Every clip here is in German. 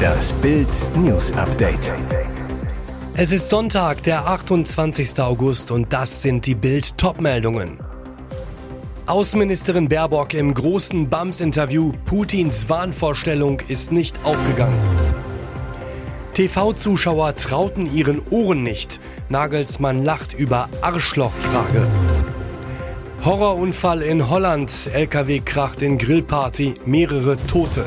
Das Bild News Update. Es ist Sonntag, der 28. August und das sind die Bild Topmeldungen. Außenministerin Baerbock im großen BAMS-Interview, Putins Wahnvorstellung ist nicht aufgegangen. TV-Zuschauer trauten ihren Ohren nicht. Nagelsmann lacht über Arschlochfrage. Horrorunfall in Holland. LKW kracht in Grillparty. Mehrere Tote.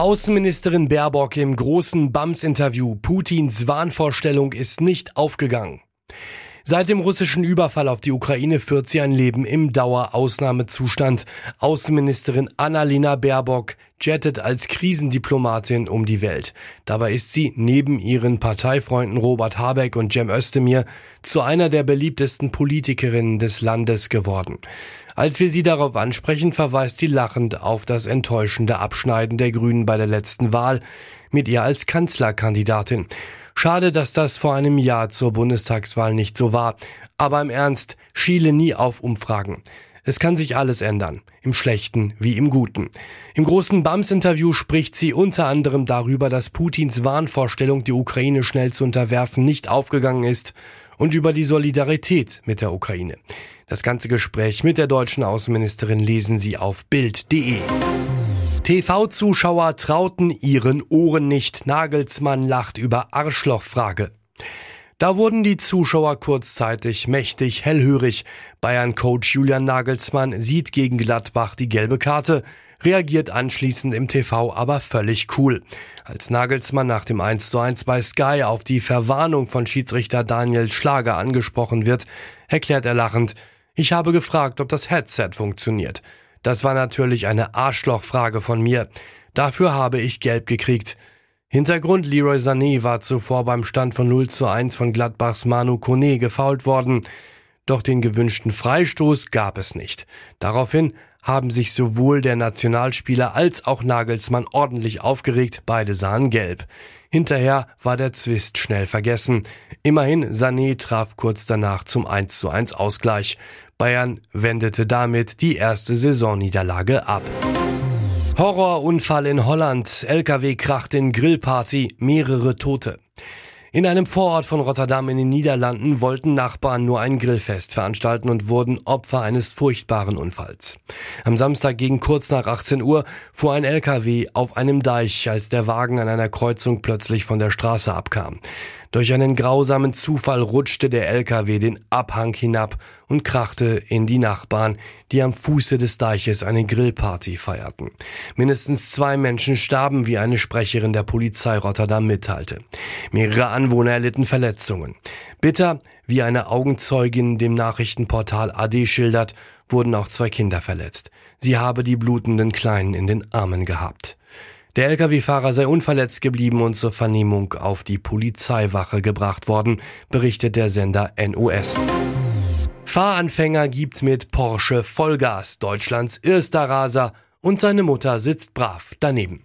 Außenministerin Baerbock im großen BAMS-Interview. Putins Wahnvorstellung ist nicht aufgegangen. Seit dem russischen Überfall auf die Ukraine führt sie ein Leben im Dauerausnahmezustand. Außenministerin Annalena Baerbock jettet als Krisendiplomatin um die Welt. Dabei ist sie neben ihren Parteifreunden Robert Habeck und Cem Özdemir zu einer der beliebtesten Politikerinnen des Landes geworden. Als wir sie darauf ansprechen, verweist sie lachend auf das enttäuschende Abschneiden der Grünen bei der letzten Wahl mit ihr als Kanzlerkandidatin. Schade, dass das vor einem Jahr zur Bundestagswahl nicht so war. Aber im Ernst, schiele nie auf Umfragen. Es kann sich alles ändern, im Schlechten wie im Guten. Im großen BAMS-Interview spricht sie unter anderem darüber, dass Putins Wahnvorstellung, die Ukraine schnell zu unterwerfen, nicht aufgegangen ist und über die Solidarität mit der Ukraine. Das ganze Gespräch mit der deutschen Außenministerin lesen Sie auf Bild.de. TV-Zuschauer trauten ihren Ohren nicht. Nagelsmann lacht über Arschlochfrage. Da wurden die Zuschauer kurzzeitig mächtig hellhörig. Bayern-Coach Julian Nagelsmann sieht gegen Gladbach die gelbe Karte, reagiert anschließend im TV aber völlig cool. Als Nagelsmann nach dem 1 zu 1 bei Sky auf die Verwarnung von Schiedsrichter Daniel Schlager angesprochen wird, erklärt er lachend, ich habe gefragt, ob das Headset funktioniert. Das war natürlich eine Arschlochfrage von mir. Dafür habe ich gelb gekriegt. Hintergrund Leroy Sané war zuvor beim Stand von 0 zu 1 von Gladbachs Manu Kone gefault worden. Doch den gewünschten Freistoß gab es nicht. Daraufhin haben sich sowohl der Nationalspieler als auch Nagelsmann ordentlich aufgeregt, beide sahen gelb. Hinterher war der Zwist schnell vergessen. Immerhin Sané traf kurz danach zum 1 zu 1 Ausgleich. Bayern wendete damit die erste Saisonniederlage ab. Horrorunfall in Holland. LKW kracht in Grillparty, mehrere Tote. In einem Vorort von Rotterdam in den Niederlanden wollten Nachbarn nur ein Grillfest veranstalten und wurden Opfer eines furchtbaren Unfalls. Am Samstag gegen kurz nach 18 Uhr fuhr ein LKW auf einem Deich, als der Wagen an einer Kreuzung plötzlich von der Straße abkam. Durch einen grausamen Zufall rutschte der LKW den Abhang hinab und krachte in die Nachbarn, die am Fuße des Deiches eine Grillparty feierten. Mindestens zwei Menschen starben, wie eine Sprecherin der Polizei Rotterdam mitteilte. Mehrere Anwohner erlitten Verletzungen. Bitter, wie eine Augenzeugin dem Nachrichtenportal AD schildert, wurden auch zwei Kinder verletzt. Sie habe die blutenden Kleinen in den Armen gehabt. Der Lkw-Fahrer sei unverletzt geblieben und zur Vernehmung auf die Polizeiwache gebracht worden, berichtet der Sender NOS. Fahranfänger gibt mit Porsche Vollgas, Deutschlands erster Raser, und seine Mutter sitzt brav daneben.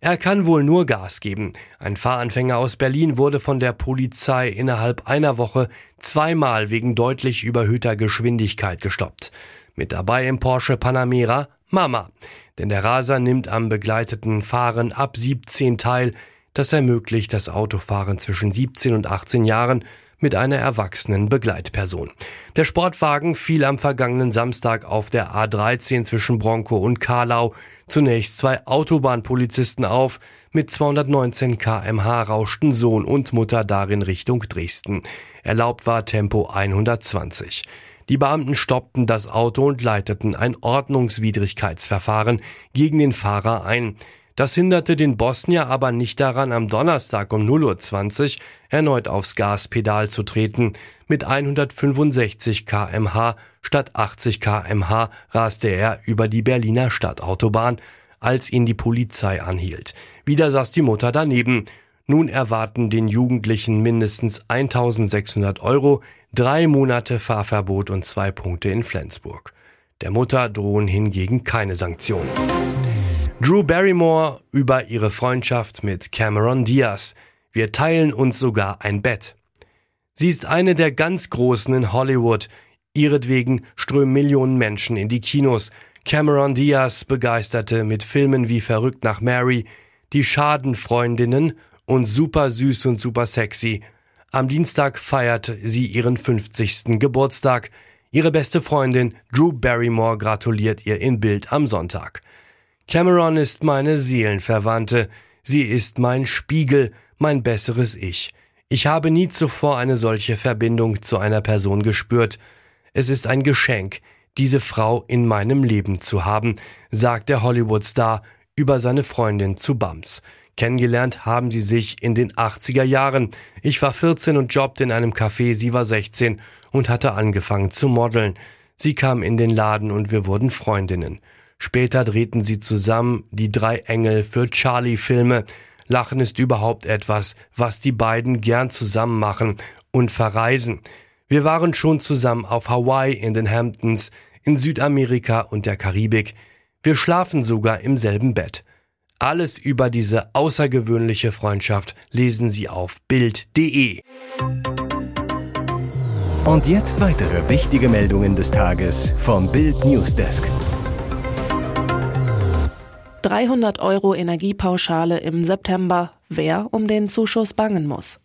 Er kann wohl nur Gas geben. Ein Fahranfänger aus Berlin wurde von der Polizei innerhalb einer Woche zweimal wegen deutlich überhöhter Geschwindigkeit gestoppt. Mit dabei im Porsche Panamera Mama. Denn der Raser nimmt am begleiteten Fahren ab 17 teil. Das ermöglicht das Autofahren zwischen 17 und 18 Jahren mit einer erwachsenen Begleitperson. Der Sportwagen fiel am vergangenen Samstag auf der A13 zwischen Bronco und Karlau zunächst zwei Autobahnpolizisten auf. Mit 219 kmh rauschten Sohn und Mutter darin Richtung Dresden. Erlaubt war Tempo 120. Die Beamten stoppten das Auto und leiteten ein Ordnungswidrigkeitsverfahren gegen den Fahrer ein. Das hinderte den Bosnier aber nicht daran, am Donnerstag um 0.20 Uhr erneut aufs Gaspedal zu treten. Mit 165 kmh statt 80 kmh raste er über die Berliner Stadtautobahn, als ihn die Polizei anhielt. Wieder saß die Mutter daneben. Nun erwarten den Jugendlichen mindestens 1600 Euro, drei Monate Fahrverbot und zwei Punkte in Flensburg. Der Mutter drohen hingegen keine Sanktionen. Drew Barrymore über ihre Freundschaft mit Cameron Diaz. Wir teilen uns sogar ein Bett. Sie ist eine der ganz Großen in Hollywood. Ihretwegen strömen Millionen Menschen in die Kinos. Cameron Diaz begeisterte mit Filmen wie Verrückt nach Mary, Die Schadenfreundinnen und Super süß und super sexy. Am Dienstag feierte sie ihren 50. Geburtstag. Ihre beste Freundin Drew Barrymore gratuliert ihr in Bild am Sonntag. Cameron ist meine Seelenverwandte. Sie ist mein Spiegel, mein besseres Ich. Ich habe nie zuvor eine solche Verbindung zu einer Person gespürt. Es ist ein Geschenk, diese Frau in meinem Leben zu haben, sagt der Hollywood-Star über seine Freundin zu Bams. Kennengelernt haben sie sich in den 80er Jahren. Ich war 14 und jobbte in einem Café, sie war 16 und hatte angefangen zu modeln. Sie kam in den Laden und wir wurden Freundinnen. Später drehten sie zusammen die drei Engel für Charlie-Filme. Lachen ist überhaupt etwas, was die beiden gern zusammen machen und verreisen. Wir waren schon zusammen auf Hawaii, in den Hamptons, in Südamerika und der Karibik. Wir schlafen sogar im selben Bett. Alles über diese außergewöhnliche Freundschaft lesen Sie auf Bild.de. Und jetzt weitere wichtige Meldungen des Tages vom Bild Newsdesk. 300 Euro Energiepauschale im September. Wer um den Zuschuss bangen muss.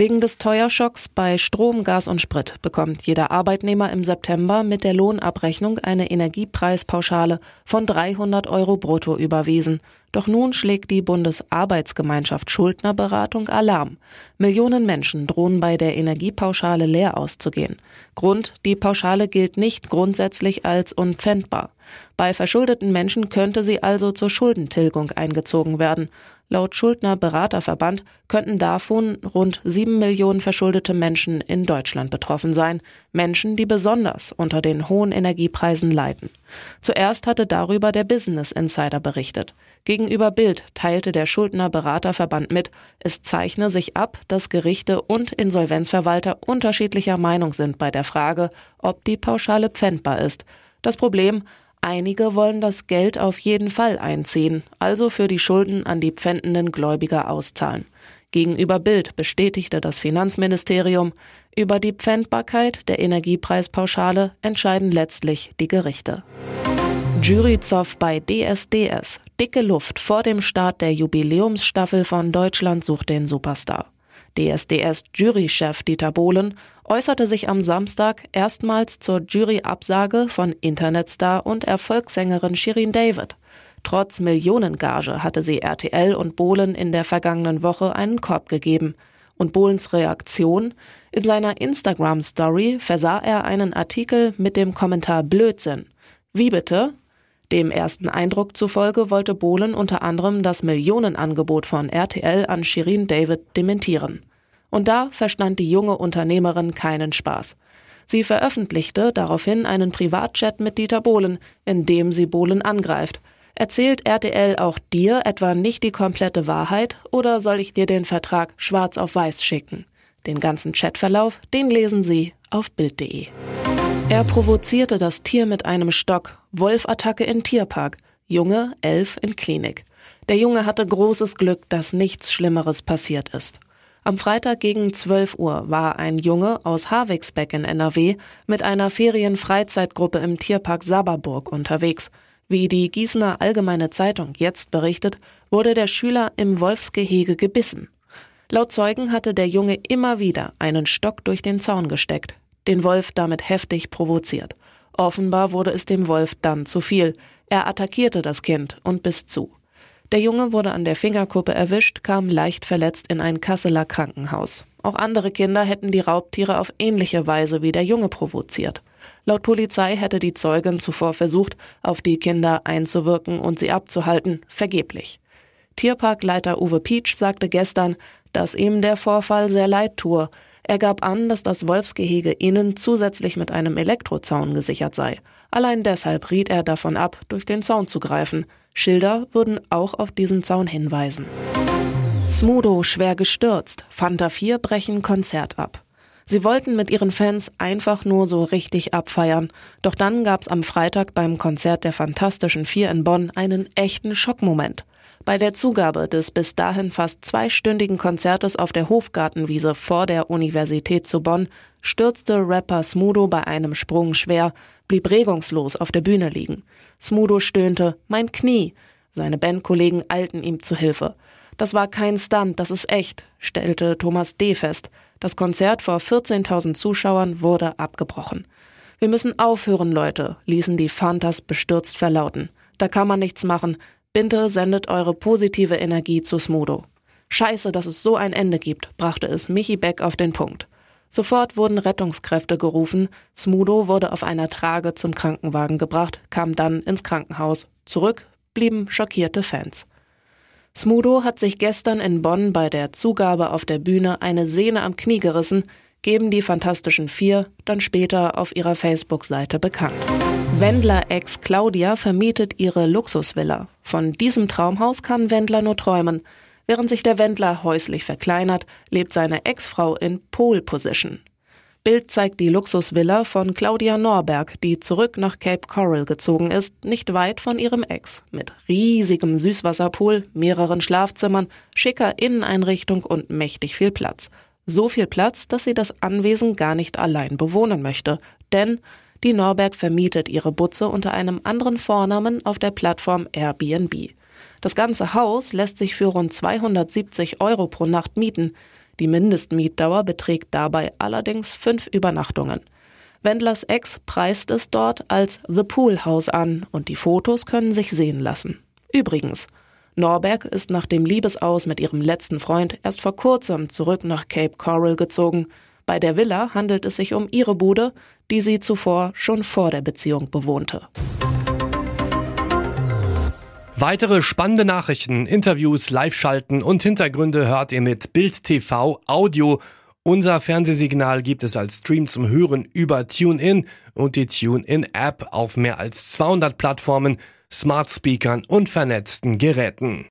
Wegen des Teuerschocks bei Strom, Gas und Sprit bekommt jeder Arbeitnehmer im September mit der Lohnabrechnung eine Energiepreispauschale von 300 Euro brutto überwiesen. Doch nun schlägt die Bundesarbeitsgemeinschaft Schuldnerberatung Alarm. Millionen Menschen drohen bei der Energiepauschale leer auszugehen. Grund, die Pauschale gilt nicht grundsätzlich als unpfändbar. Bei verschuldeten Menschen könnte sie also zur Schuldentilgung eingezogen werden. Laut Schuldner Beraterverband könnten davon rund sieben Millionen verschuldete Menschen in Deutschland betroffen sein. Menschen, die besonders unter den hohen Energiepreisen leiden. Zuerst hatte darüber der Business Insider berichtet. Gegenüber Bild teilte der Schuldner Beraterverband mit, es zeichne sich ab, dass Gerichte und Insolvenzverwalter unterschiedlicher Meinung sind bei der Frage, ob die Pauschale pfändbar ist. Das Problem, Einige wollen das Geld auf jeden Fall einziehen, also für die Schulden an die pfändenden Gläubiger auszahlen. Gegenüber Bild bestätigte das Finanzministerium, über die Pfändbarkeit der Energiepreispauschale entscheiden letztlich die Gerichte. Juryzoff bei DSDS. Dicke Luft vor dem Start der Jubiläumsstaffel von Deutschland sucht den Superstar. DSDS-Jurychef Dieter Bohlen äußerte sich am Samstag erstmals zur Juryabsage von Internetstar und Erfolgssängerin Shirin David. Trotz Millionengage hatte sie RTL und Bohlen in der vergangenen Woche einen Korb gegeben. Und Bohlens Reaktion? In seiner Instagram-Story versah er einen Artikel mit dem Kommentar Blödsinn. Wie bitte? Dem ersten Eindruck zufolge wollte Bohlen unter anderem das Millionenangebot von RTL an Shirin David dementieren. Und da verstand die junge Unternehmerin keinen Spaß. Sie veröffentlichte daraufhin einen Privatchat mit Dieter Bohlen, in dem sie Bohlen angreift. Erzählt RTL auch dir etwa nicht die komplette Wahrheit oder soll ich dir den Vertrag schwarz auf weiß schicken? Den ganzen Chatverlauf, den lesen Sie auf Bild.de. Er provozierte das Tier mit einem Stock. Wolfattacke in Tierpark. Junge, elf in Klinik. Der Junge hatte großes Glück, dass nichts Schlimmeres passiert ist. Am Freitag gegen 12 Uhr war ein Junge aus Havixbeck in NRW mit einer Ferienfreizeitgruppe im Tierpark Saberburg unterwegs. Wie die Gießener Allgemeine Zeitung jetzt berichtet, wurde der Schüler im Wolfsgehege gebissen. Laut Zeugen hatte der Junge immer wieder einen Stock durch den Zaun gesteckt den Wolf damit heftig provoziert. Offenbar wurde es dem Wolf dann zu viel. Er attackierte das Kind und biss zu. Der Junge wurde an der Fingerkuppe erwischt, kam leicht verletzt in ein Kasseler Krankenhaus. Auch andere Kinder hätten die Raubtiere auf ähnliche Weise wie der Junge provoziert. Laut Polizei hätte die Zeugin zuvor versucht, auf die Kinder einzuwirken und sie abzuhalten, vergeblich. Tierparkleiter Uwe Pietsch sagte gestern, dass ihm der Vorfall sehr leid tue. Er gab an, dass das Wolfsgehege innen zusätzlich mit einem Elektrozaun gesichert sei. Allein deshalb riet er davon ab, durch den Zaun zu greifen. Schilder würden auch auf diesen Zaun hinweisen. Smudo schwer gestürzt. Fanta 4 brechen Konzert ab. Sie wollten mit ihren Fans einfach nur so richtig abfeiern. Doch dann gab's am Freitag beim Konzert der Fantastischen Vier in Bonn einen echten Schockmoment. Bei der Zugabe des bis dahin fast zweistündigen Konzertes auf der Hofgartenwiese vor der Universität zu Bonn stürzte Rapper Smudo bei einem Sprung schwer, blieb regungslos auf der Bühne liegen. Smudo stöhnte, mein Knie. Seine Bandkollegen eilten ihm zu Hilfe. Das war kein Stunt, das ist echt, stellte Thomas D. fest. Das Konzert vor 14.000 Zuschauern wurde abgebrochen. Wir müssen aufhören, Leute, ließen die Fantas bestürzt verlauten. Da kann man nichts machen. Binte sendet eure positive Energie zu Smudo. Scheiße, dass es so ein Ende gibt, brachte es Michi Beck auf den Punkt. Sofort wurden Rettungskräfte gerufen. Smudo wurde auf einer Trage zum Krankenwagen gebracht, kam dann ins Krankenhaus. Zurück blieben schockierte Fans. Smudo hat sich gestern in Bonn bei der Zugabe auf der Bühne eine Sehne am Knie gerissen, geben die Fantastischen Vier dann später auf ihrer Facebook-Seite bekannt. Wendler-Ex Claudia vermietet ihre Luxusvilla. Von diesem Traumhaus kann Wendler nur träumen. Während sich der Wendler häuslich verkleinert, lebt seine Ex-Frau in Pole Position. Bild zeigt die Luxusvilla von Claudia Norberg, die zurück nach Cape Coral gezogen ist, nicht weit von ihrem Ex, mit riesigem Süßwasserpool, mehreren Schlafzimmern, schicker Inneneinrichtung und mächtig viel Platz. So viel Platz, dass sie das Anwesen gar nicht allein bewohnen möchte, denn die Norberg vermietet ihre Butze unter einem anderen Vornamen auf der Plattform Airbnb. Das ganze Haus lässt sich für rund 270 Euro pro Nacht mieten. Die Mindestmietdauer beträgt dabei allerdings fünf Übernachtungen. Wendlers Ex preist es dort als The Pool House an und die Fotos können sich sehen lassen. Übrigens, Norberg ist nach dem Liebesaus mit ihrem letzten Freund erst vor kurzem zurück nach Cape Coral gezogen. Bei der Villa handelt es sich um ihre Bude, die sie zuvor schon vor der Beziehung bewohnte. Weitere spannende Nachrichten, Interviews, Live-Schalten und Hintergründe hört ihr mit Bild TV Audio. Unser Fernsehsignal gibt es als Stream zum Hören über TuneIn und die TuneIn-App auf mehr als 200 Plattformen, Smart Speakern und vernetzten Geräten.